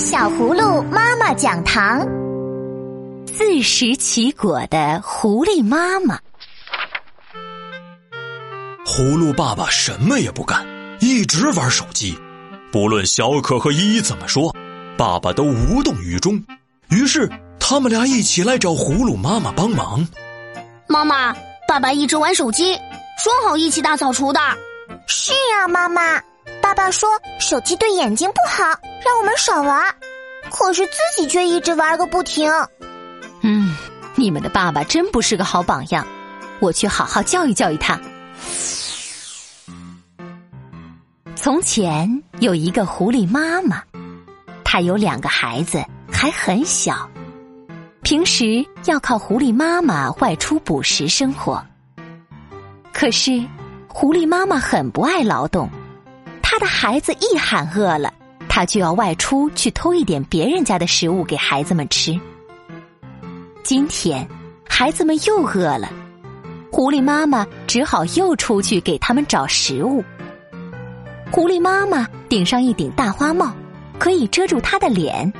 小葫芦妈妈讲堂：自食其果的狐狸妈妈。葫芦爸爸什么也不干，一直玩手机。不论小可和依依怎么说，爸爸都无动于衷。于是他们俩一起来找葫芦妈妈帮忙。妈妈，爸爸一直玩手机，说好一起大扫除的。是呀，妈妈。爸爸说手机对眼睛不好，让我们少玩。可是自己却一直玩个不停。嗯，你们的爸爸真不是个好榜样，我去好好教育教育他。从前有一个狐狸妈妈，她有两个孩子，还很小，平时要靠狐狸妈妈外出捕食生活。可是，狐狸妈妈很不爱劳动。他的孩子一喊饿了，他就要外出去偷一点别人家的食物给孩子们吃。今天，孩子们又饿了，狐狸妈妈只好又出去给他们找食物。狐狸妈妈顶上一顶大花帽，可以遮住她的脸，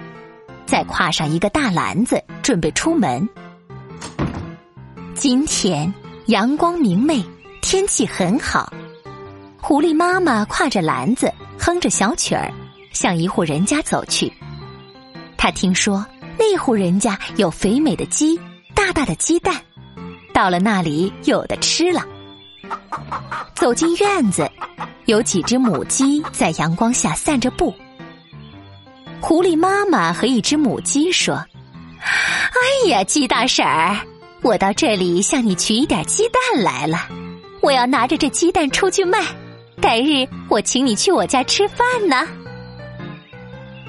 再挎上一个大篮子，准备出门。今天阳光明媚，天气很好。狐狸妈妈挎着篮子，哼着小曲儿，向一户人家走去。他听说那户人家有肥美的鸡，大大的鸡蛋，到了那里有的吃了。走进院子，有几只母鸡在阳光下散着步。狐狸妈妈和一只母鸡说：“哎呀，鸡大婶儿，我到这里向你取一点鸡蛋来了，我要拿着这鸡蛋出去卖。”改日我请你去我家吃饭呢。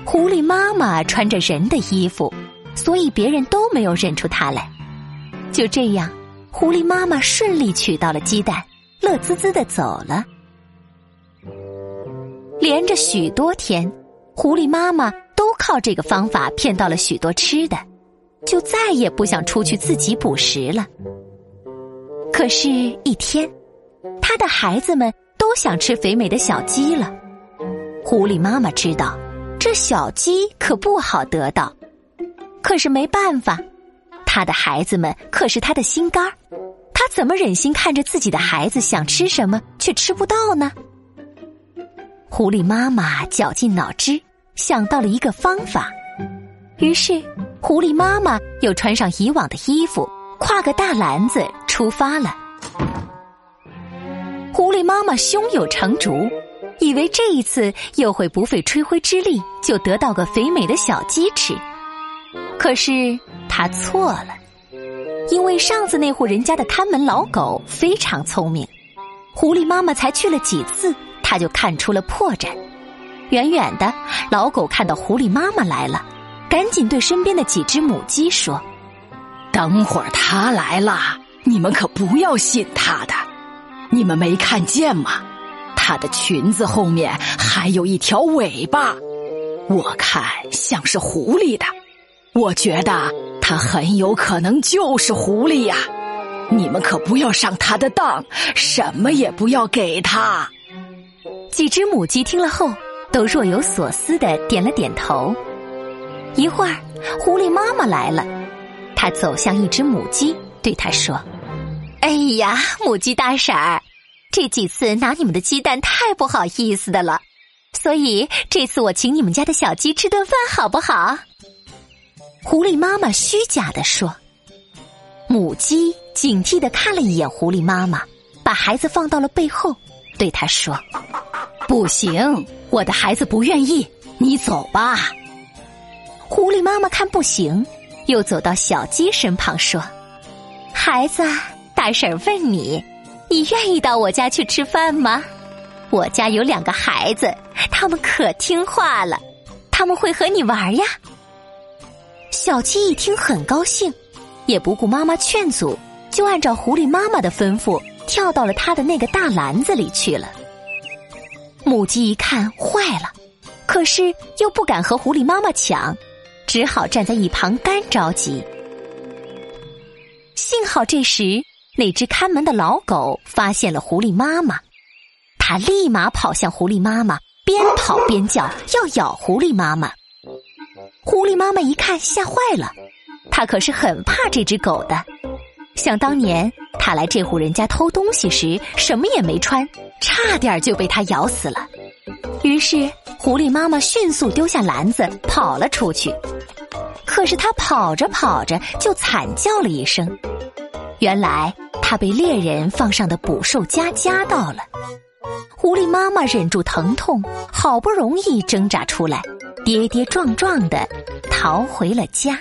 狐狸妈妈穿着人的衣服，所以别人都没有认出她来。就这样，狐狸妈妈顺利取到了鸡蛋，乐滋滋的走了。连着许多天，狐狸妈妈都靠这个方法骗到了许多吃的，就再也不想出去自己捕食了。可是，一天，他的孩子们。都想吃肥美的小鸡了。狐狸妈妈知道，这小鸡可不好得到，可是没办法，他的孩子们可是他的心肝儿，他怎么忍心看着自己的孩子想吃什么却吃不到呢？狐狸妈妈绞尽脑汁想到了一个方法，于是狐狸妈妈又穿上以往的衣服，挎个大篮子出发了。狐狸妈妈胸有成竹，以为这一次又会不费吹灰之力就得到个肥美的小鸡吃。可是她错了，因为上次那户人家的看门老狗非常聪明，狐狸妈妈才去了几次，他就看出了破绽。远远的，老狗看到狐狸妈妈来了，赶紧对身边的几只母鸡说：“等会儿它来了，你们可不要信它的。”你们没看见吗？它的裙子后面还有一条尾巴，我看像是狐狸的。我觉得它很有可能就是狐狸呀！你们可不要上它的当，什么也不要给它。几只母鸡听了后，都若有所思的点了点头。一会儿，狐狸妈妈来了，她走向一只母鸡，对它说。哎呀，母鸡大婶儿，这几次拿你们的鸡蛋太不好意思的了，所以这次我请你们家的小鸡吃顿饭好不好？狐狸妈妈虚假的说。母鸡警惕的看了一眼狐狸妈妈，把孩子放到了背后，对他说：“不行，我的孩子不愿意，你走吧。”狐狸妈妈看不行，又走到小鸡身旁说：“孩子。”大婶问你：“你愿意到我家去吃饭吗？我家有两个孩子，他们可听话了，他们会和你玩呀。”小鸡一听很高兴，也不顾妈妈劝阻，就按照狐狸妈妈的吩咐，跳到了他的那个大篮子里去了。母鸡一看坏了，可是又不敢和狐狸妈妈抢，只好站在一旁干着急。幸好这时。那只看门的老狗发现了狐狸妈妈，它立马跑向狐狸妈妈，边跑边叫，要咬狐狸妈妈。狐狸妈妈一看，吓坏了。它可是很怕这只狗的。想当年，它来这户人家偷东西时，什么也没穿，差点就被它咬死了。于是，狐狸妈妈迅速丢下篮子，跑了出去。可是，它跑着跑着，就惨叫了一声。原来，它被猎人放上的捕兽夹夹到了。狐狸妈妈忍住疼痛，好不容易挣扎出来，跌跌撞撞的逃回了家。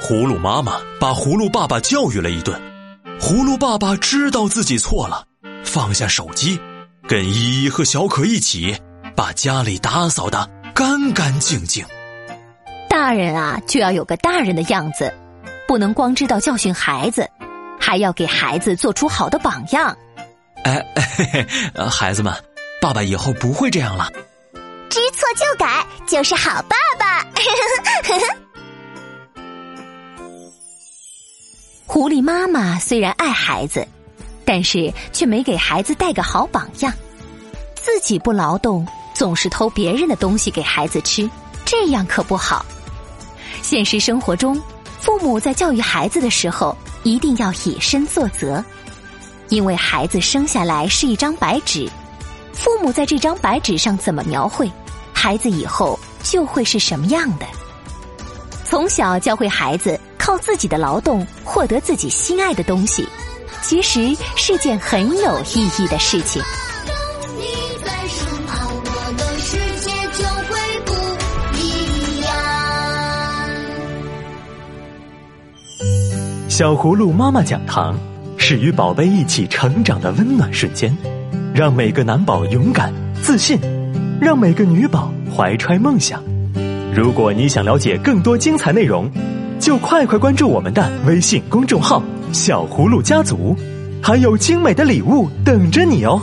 葫芦妈妈把葫芦爸爸教育了一顿，葫芦爸爸知道自己错了，放下手机，跟依依和小可一起把家里打扫的干干净净。大人啊，就要有个大人的样子，不能光知道教训孩子，还要给孩子做出好的榜样。哎，嘿 嘿，孩子们，爸爸以后不会这样了。知错就改就是好爸爸。狐狸妈妈虽然爱孩子，但是却没给孩子带个好榜样。自己不劳动，总是偷别人的东西给孩子吃，这样可不好。现实生活中，父母在教育孩子的时候，一定要以身作则。因为孩子生下来是一张白纸，父母在这张白纸上怎么描绘，孩子以后就会是什么样的。从小教会孩子靠自己的劳动获得自己心爱的东西，其实是件很有意义的事情。小葫芦妈妈讲堂。是与宝贝一起成长的温暖瞬间，让每个男宝勇敢自信，让每个女宝怀揣梦想。如果你想了解更多精彩内容，就快快关注我们的微信公众号“小葫芦家族”，还有精美的礼物等着你哦。